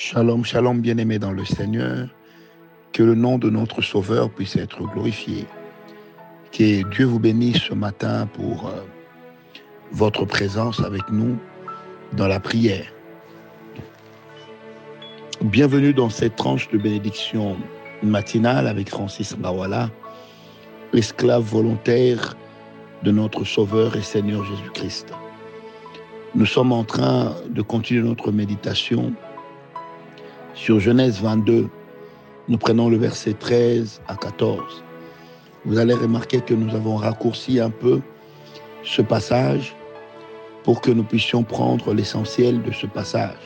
Shalom, shalom, bien-aimés dans le Seigneur. Que le nom de notre Sauveur puisse être glorifié. Que Dieu vous bénisse ce matin pour euh, votre présence avec nous dans la prière. Bienvenue dans cette tranche de bénédiction matinale avec Francis Mawala, esclave volontaire de notre Sauveur et Seigneur Jésus-Christ. Nous sommes en train de continuer notre méditation sur Genèse 22. Nous prenons le verset 13 à 14. Vous allez remarquer que nous avons raccourci un peu ce passage pour que nous puissions prendre l'essentiel de ce passage.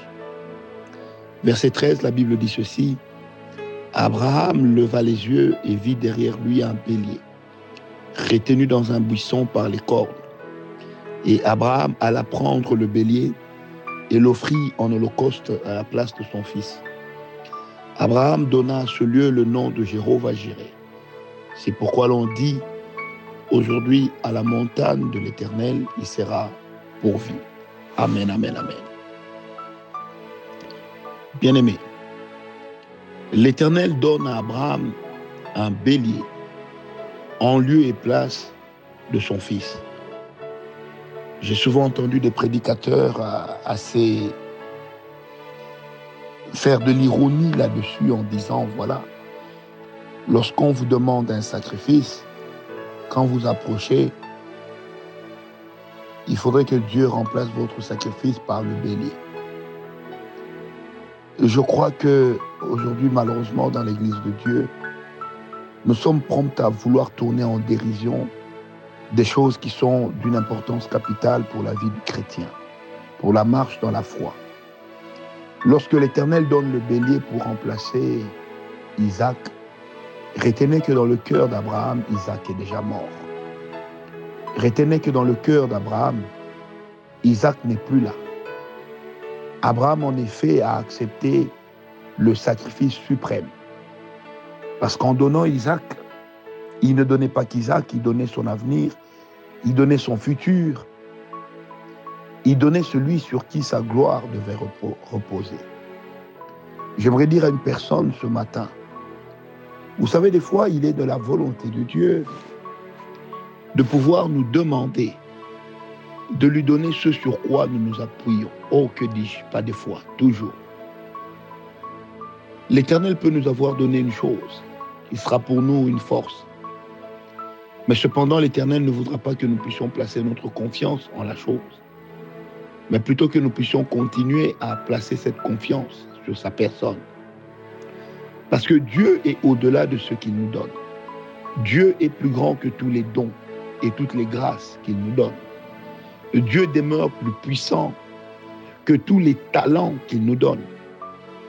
Verset 13, la Bible dit ceci. Abraham leva les yeux et vit derrière lui un bélier, retenu dans un buisson par les cornes. Et Abraham alla prendre le bélier et l'offrit en holocauste à la place de son fils. Abraham donna à ce lieu le nom de Jéhovah Jireh. C'est pourquoi l'on dit aujourd'hui à la montagne de l'Éternel, il sera pourvu. Amen, amen, amen. Bien-aimé, l'Éternel donne à Abraham un bélier en lieu et place de son fils. J'ai souvent entendu des prédicateurs assez faire de l'ironie là-dessus en disant, voilà, lorsqu'on vous demande un sacrifice, quand vous approchez, il faudrait que Dieu remplace votre sacrifice par le bélier. Je crois que aujourd'hui, malheureusement, dans l'Église de Dieu, nous sommes prompts à vouloir tourner en dérision des choses qui sont d'une importance capitale pour la vie du chrétien, pour la marche dans la foi. Lorsque l'Éternel donne le bélier pour remplacer Isaac, retenez que dans le cœur d'Abraham, Isaac est déjà mort. Retenez que dans le cœur d'Abraham, Isaac n'est plus là. Abraham, en effet, a accepté le sacrifice suprême. Parce qu'en donnant Isaac, il ne donnait pas qu'Isaac, il donnait son avenir, il donnait son futur. Il donnait celui sur qui sa gloire devait reposer. J'aimerais dire à une personne ce matin, vous savez, des fois, il est de la volonté de Dieu de pouvoir nous demander de lui donner ce sur quoi nous nous appuyons. Oh, que dis-je Pas des fois, toujours. L'Éternel peut nous avoir donné une chose qui sera pour nous une force. Mais cependant, l'Éternel ne voudra pas que nous puissions placer notre confiance en la chose, mais plutôt que nous puissions continuer à placer cette confiance sur sa personne. Parce que Dieu est au-delà de ce qu'il nous donne. Dieu est plus grand que tous les dons et toutes les grâces qu'il nous donne. Dieu demeure plus puissant que tous les talents qu'il nous donne,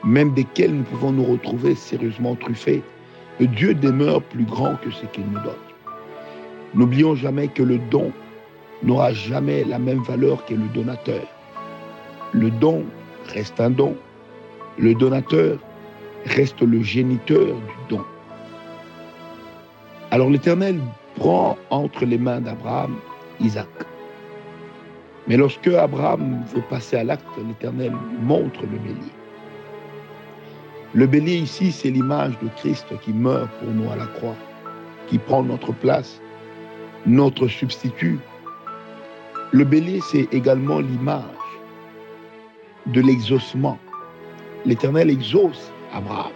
même desquels nous pouvons nous retrouver sérieusement truffés. Dieu demeure plus grand que ce qu'il nous donne. N'oublions jamais que le don n'aura jamais la même valeur que le donateur. Le don reste un don. Le donateur reste le géniteur du don. Alors l'Éternel prend entre les mains d'Abraham Isaac. Mais lorsque Abraham veut passer à l'acte, l'Éternel montre le bélier. Le bélier ici, c'est l'image de Christ qui meurt pour nous à la croix, qui prend notre place notre substitut. Le bélier, c'est également l'image de l'exaucement. L'Éternel exauce Abraham.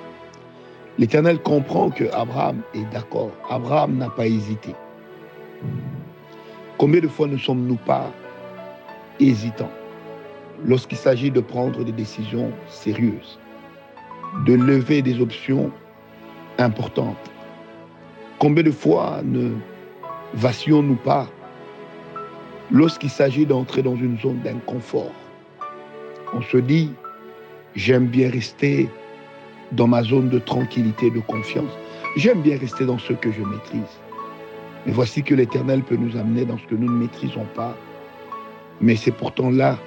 L'Éternel comprend que Abraham est d'accord. Abraham n'a pas hésité. Combien de fois ne sommes-nous pas hésitants lorsqu'il s'agit de prendre des décisions sérieuses, de lever des options importantes? Combien de fois ne Vassions-nous pas lorsqu'il s'agit d'entrer dans une zone d'inconfort On se dit, j'aime bien rester dans ma zone de tranquillité, de confiance. J'aime bien rester dans ce que je maîtrise. Mais voici que l'Éternel peut nous amener dans ce que nous ne maîtrisons pas. Mais c'est pourtant là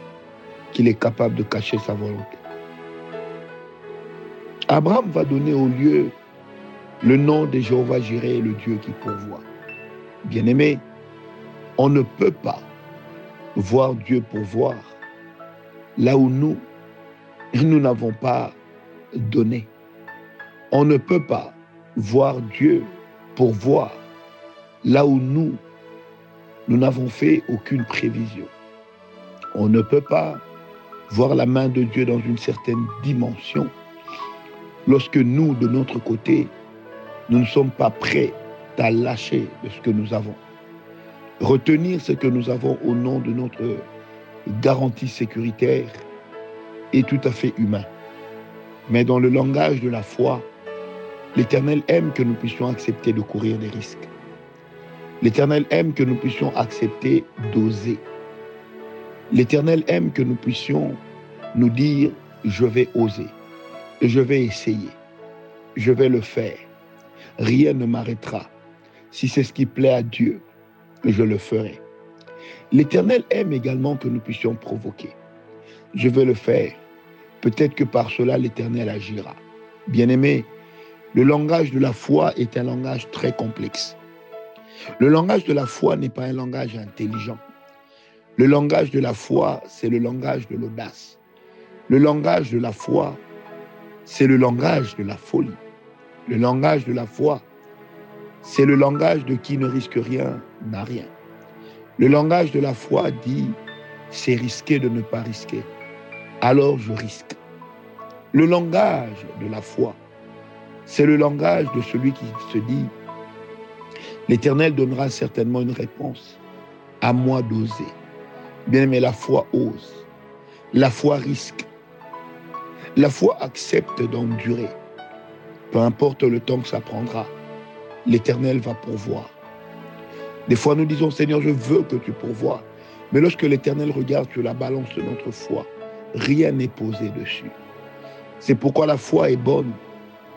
qu'il est capable de cacher sa volonté. Abraham va donner au lieu le nom de Jéhovah Jireh, le Dieu qui pourvoit. Bien-aimé, on ne peut pas voir Dieu pour voir là où nous, nous n'avons pas donner. On ne peut pas voir Dieu pour voir là où nous, nous n'avons fait aucune prévision. On ne peut pas voir la main de Dieu dans une certaine dimension lorsque nous, de notre côté, nous ne sommes pas prêts à lâcher de ce que nous avons. Retenir ce que nous avons au nom de notre garantie sécuritaire est tout à fait humain. Mais dans le langage de la foi, l'Éternel aime que nous puissions accepter de courir des risques. L'Éternel aime que nous puissions accepter d'oser. L'Éternel aime que nous puissions nous dire, je vais oser, je vais essayer, je vais le faire. Rien ne m'arrêtera. Si c'est ce qui plaît à Dieu, je le ferai. L'Éternel aime également que nous puissions provoquer. Je vais le faire. Peut-être que par cela, l'Éternel agira. Bien-aimé, le langage de la foi est un langage très complexe. Le langage de la foi n'est pas un langage intelligent. Le langage de la foi, c'est le langage de l'audace. Le langage de la foi, c'est le langage de la folie. Le langage de la foi, c'est le langage de qui ne risque rien n'a rien. Le langage de la foi dit, c'est risqué de ne pas risquer. Alors je risque. Le langage de la foi, c'est le langage de celui qui se dit, l'Éternel donnera certainement une réponse. À moi d'oser. Bien aimé, la foi ose. La foi risque. La foi accepte d'endurer. Peu importe le temps que ça prendra, l'Éternel va pourvoir. Des fois, nous disons, Seigneur, je veux que tu pourvoies. Mais lorsque l'Éternel regarde sur la balance de notre foi, rien n'est posé dessus. C'est pourquoi la foi est bonne.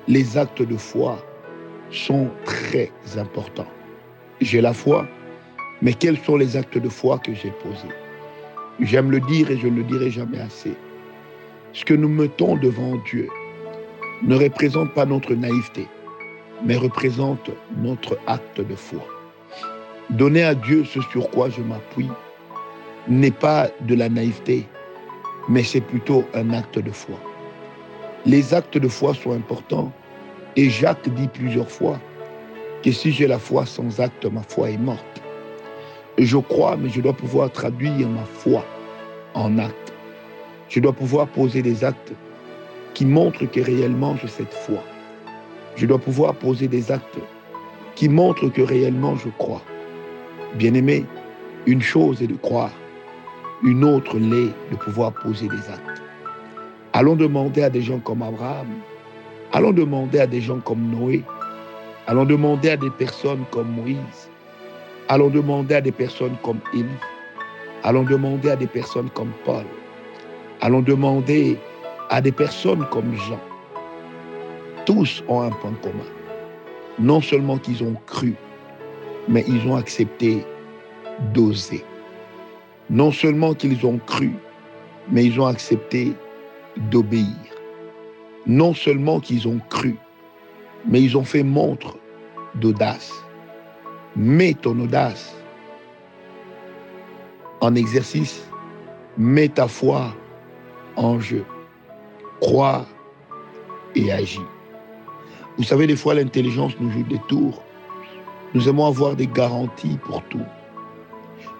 Les actes de foi sont très importants. J'ai la foi, mais quels sont les actes de foi que j'ai posés? J'aime le dire et je ne le dirai jamais assez. Ce que nous mettons devant Dieu ne représente pas notre naïveté, mais représente notre acte de foi. Donner à Dieu ce sur quoi je m'appuie n'est pas de la naïveté, mais c'est plutôt un acte de foi. Les actes de foi sont importants et Jacques dit plusieurs fois que si j'ai la foi sans acte, ma foi est morte. Je crois, mais je dois pouvoir traduire ma foi en acte. Je dois pouvoir poser des actes qui montrent que réellement j'ai cette foi. Je dois pouvoir poser des actes qui montrent que réellement je crois. Bien-aimé, une chose est de croire, une autre l'est de pouvoir poser des actes. Allons demander à des gens comme Abraham, allons demander à des gens comme Noé, allons demander à des personnes comme Moïse, allons demander à des personnes comme Élie, allons demander à des personnes comme Paul, allons demander à des personnes comme Jean. Tous ont un point commun. Non seulement qu'ils ont cru, mais ils ont accepté d'oser. Non seulement qu'ils ont cru, mais ils ont accepté d'obéir. Non seulement qu'ils ont cru, mais ils ont fait montre d'audace. Mets ton audace en exercice, mets ta foi en jeu. Crois et agis. Vous savez, des fois, l'intelligence nous joue des tours. Nous aimons avoir des garanties pour tout.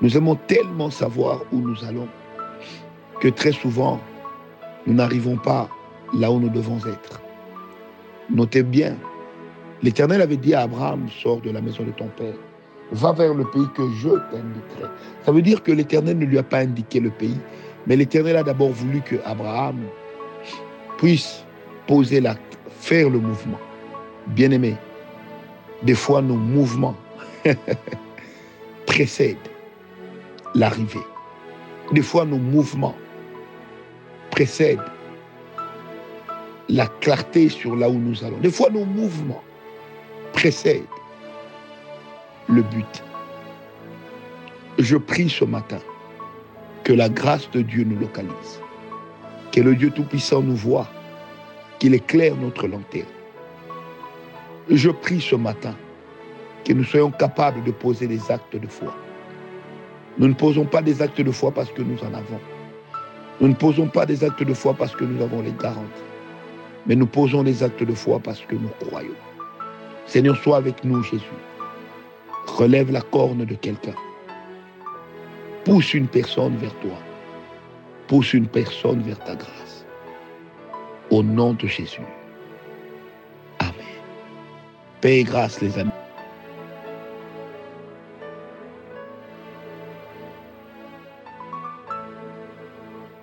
Nous aimons tellement savoir où nous allons que très souvent, nous n'arrivons pas là où nous devons être. Notez bien, l'Éternel avait dit à Abraham, sors de la maison de ton père, va vers le pays que je t'indiquerai. Ça veut dire que l'Éternel ne lui a pas indiqué le pays, mais l'Éternel a d'abord voulu que Abraham puisse poser l'acte, faire le mouvement. Bien-aimé, des fois nos mouvements précèdent l'arrivée. Des fois nos mouvements précèdent la clarté sur là où nous allons. Des fois nos mouvements précèdent le but. Je prie ce matin que la grâce de Dieu nous localise, que le Dieu Tout-Puissant nous voit, qu'il éclaire notre lanterne je prie ce matin que nous soyons capables de poser des actes de foi. Nous ne posons pas des actes de foi parce que nous en avons. Nous ne posons pas des actes de foi parce que nous avons les garanties. Mais nous posons des actes de foi parce que nous croyons. Seigneur, sois avec nous, Jésus. Relève la corne de quelqu'un. Pousse une personne vers toi. Pousse une personne vers ta grâce. Au nom de Jésus. Paix et grâce, les amis.